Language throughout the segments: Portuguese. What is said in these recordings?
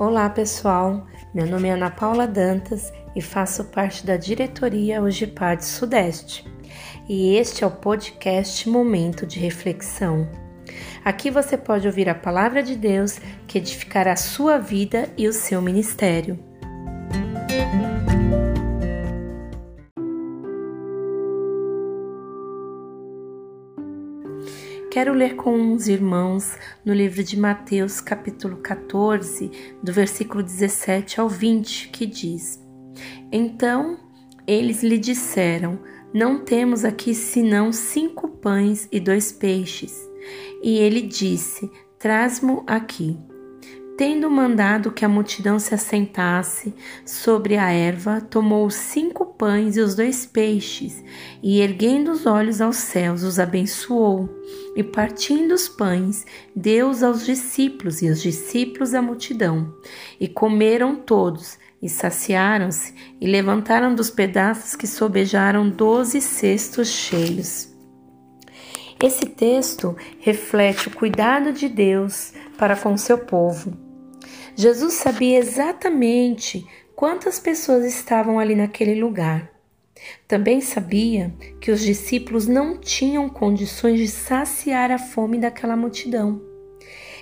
Olá pessoal, meu nome é Ana Paula Dantas e faço parte da diretoria Ugipad Sudeste. E este é o podcast Momento de Reflexão. Aqui você pode ouvir a palavra de Deus que edificará a sua vida e o seu ministério. Quero ler com os irmãos no livro de Mateus, capítulo 14, do versículo 17 ao 20, que diz: Então eles lhe disseram: Não temos aqui senão cinco pães e dois peixes. E ele disse: Traz-mo aqui. Tendo mandado que a multidão se assentasse sobre a erva, tomou cinco pães e os dois peixes, e erguendo os olhos aos céus, os abençoou, e partindo os pães, deu-os aos discípulos, e os discípulos à multidão. E comeram todos, e saciaram-se, e levantaram dos pedaços que sobejaram doze cestos cheios. Esse texto reflete o cuidado de Deus para com seu povo. Jesus sabia exatamente quantas pessoas estavam ali naquele lugar. Também sabia que os discípulos não tinham condições de saciar a fome daquela multidão.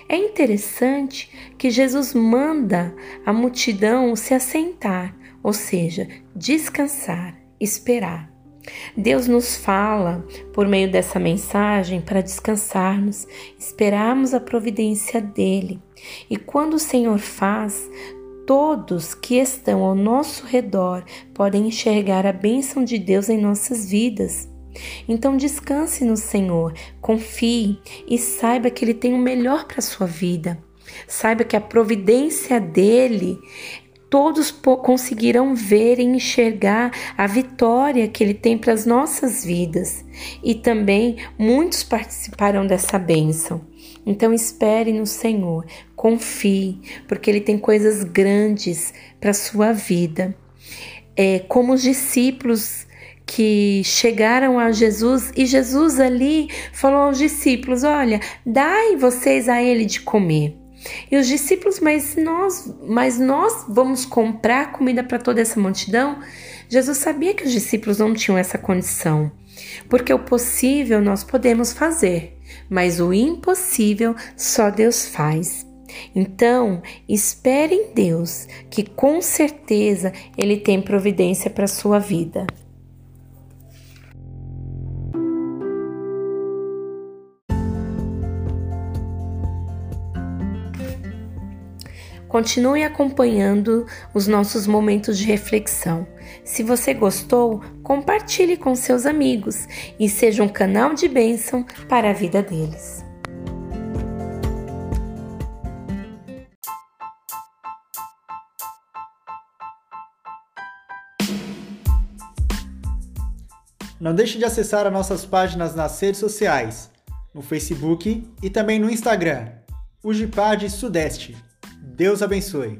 É interessante que Jesus manda a multidão se assentar, ou seja, descansar, esperar. Deus nos fala por meio dessa mensagem para descansarmos, esperarmos a providência dele. E quando o Senhor faz, todos que estão ao nosso redor podem enxergar a bênção de Deus em nossas vidas. Então descanse no Senhor, confie e saiba que Ele tem o melhor para a sua vida. Saiba que a providência dele todos conseguirão ver e enxergar a vitória que Ele tem para as nossas vidas e também muitos participarão dessa bênção. Então espere no Senhor, confie, porque Ele tem coisas grandes para a sua vida. É, como os discípulos que chegaram a Jesus e Jesus ali falou aos discípulos: Olha, dai vocês a ele de comer. E os discípulos, mas nós, mas nós vamos comprar comida para toda essa multidão? Jesus sabia que os discípulos não tinham essa condição, porque o possível nós podemos fazer, mas o impossível só Deus faz. Então, espere em Deus, que com certeza Ele tem providência para a sua vida. Continue acompanhando os nossos momentos de reflexão. Se você gostou, compartilhe com seus amigos e seja um canal de bênção para a vida deles. Não deixe de acessar as nossas páginas nas redes sociais, no Facebook e também no Instagram, o Gipad Sudeste. Deus abençoe.